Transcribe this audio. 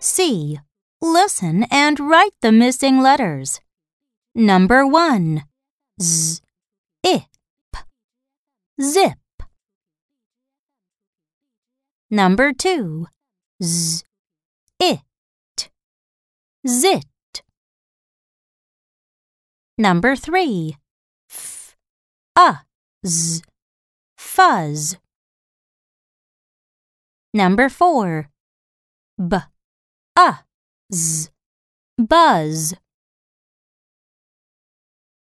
C. Listen and write the missing letters. Number 1. Z. Ip. Zip. Number 2. Z. It. Zit. Number 3. F. A. Z. Fuzz. Number 4. B. A. Z. Buzz.